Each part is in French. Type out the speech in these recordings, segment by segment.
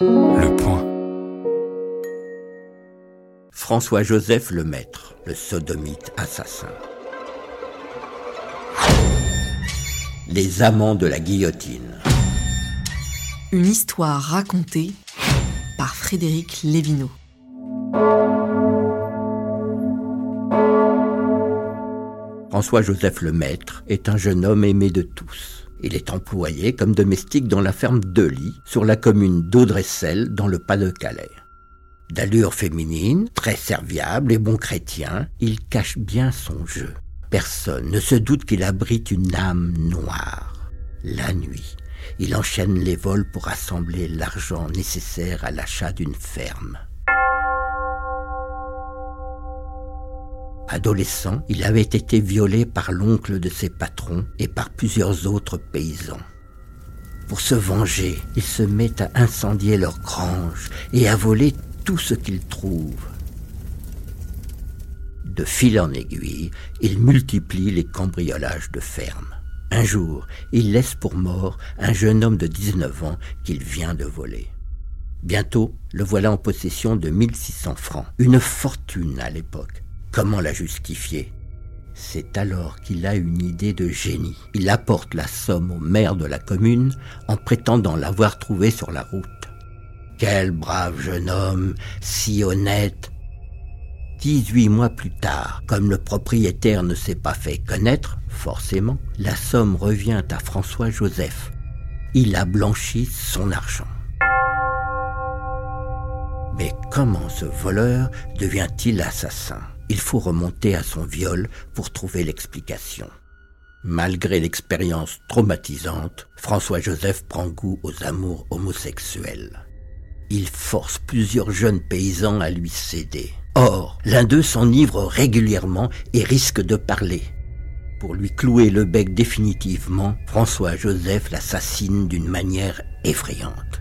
Le point. François-Joseph Lemaître, le sodomite assassin. Les amants de la guillotine. Une histoire racontée par Frédéric Lévineau. François-Joseph Lemaître est un jeune homme aimé de tous. Il est employé comme domestique dans la ferme Dely, sur la commune d'Audressel, dans le Pas-de-Calais. D'allure féminine, très serviable et bon chrétien, il cache bien son jeu. Personne ne se doute qu'il abrite une âme noire. La nuit, il enchaîne les vols pour assembler l'argent nécessaire à l'achat d'une ferme. Adolescent, il avait été violé par l'oncle de ses patrons et par plusieurs autres paysans. Pour se venger, il se met à incendier leur grange et à voler tout ce qu'il trouve. De fil en aiguille, il multiplie les cambriolages de fermes. Un jour, il laisse pour mort un jeune homme de 19 ans qu'il vient de voler. Bientôt, le voilà en possession de 1600 francs, une fortune à l'époque. Comment la justifier? C'est alors qu'il a une idée de génie. Il apporte la somme au maire de la commune en prétendant l'avoir trouvée sur la route. Quel brave jeune homme, si honnête. Dix-huit mois plus tard, comme le propriétaire ne s'est pas fait connaître, forcément, la somme revient à François Joseph. Il a blanchi son argent. Mais comment ce voleur devient-il assassin? Il faut remonter à son viol pour trouver l'explication. Malgré l'expérience traumatisante, François-Joseph prend goût aux amours homosexuels. Il force plusieurs jeunes paysans à lui céder. Or, l'un d'eux s'enivre régulièrement et risque de parler. Pour lui clouer le bec définitivement, François-Joseph l'assassine d'une manière effrayante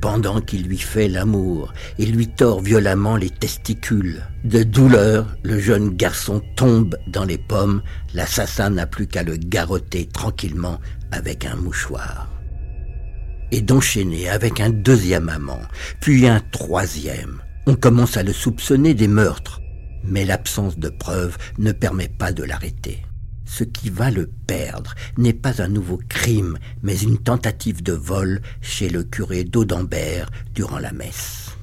pendant qu'il lui fait l'amour et lui tord violemment les testicules. De douleur, le jeune garçon tombe dans les pommes, l'assassin n'a plus qu'à le garrotter tranquillement avec un mouchoir. Et d'enchaîner avec un deuxième amant, puis un troisième. On commence à le soupçonner des meurtres, mais l'absence de preuves ne permet pas de l'arrêter. Ce qui va le perdre n'est pas un nouveau crime, mais une tentative de vol chez le curé d'Audembert durant la messe.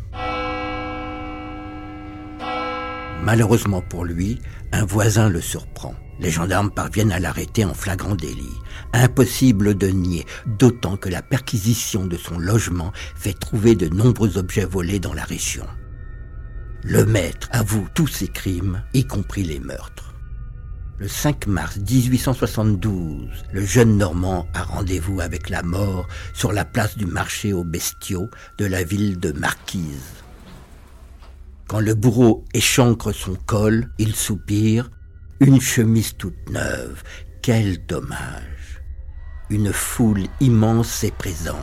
Malheureusement pour lui, un voisin le surprend. Les gendarmes parviennent à l'arrêter en flagrant délit. Impossible de nier, d'autant que la perquisition de son logement fait trouver de nombreux objets volés dans la région. Le maître avoue tous ses crimes, y compris les meurtres. Le 5 mars 1872, le jeune Normand a rendez-vous avec la mort sur la place du marché aux bestiaux de la ville de Marquise. Quand le bourreau échancre son col, il soupire Une chemise toute neuve, quel dommage Une foule immense est présente.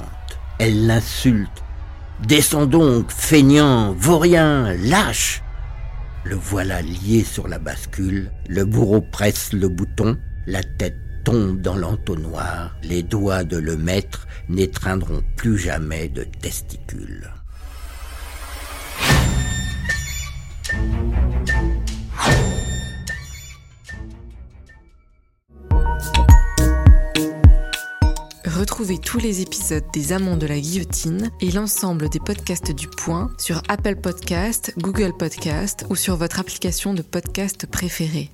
Elle l'insulte. Descends donc, feignant, vaurien, lâche le voilà lié sur la bascule, le bourreau presse le bouton, la tête tombe dans l'entonnoir, les doigts de le maître n'étreindront plus jamais de testicules. Retrouvez tous les épisodes des Amants de la Guillotine et l'ensemble des podcasts du Point sur Apple Podcast, Google Podcast ou sur votre application de podcast préférée.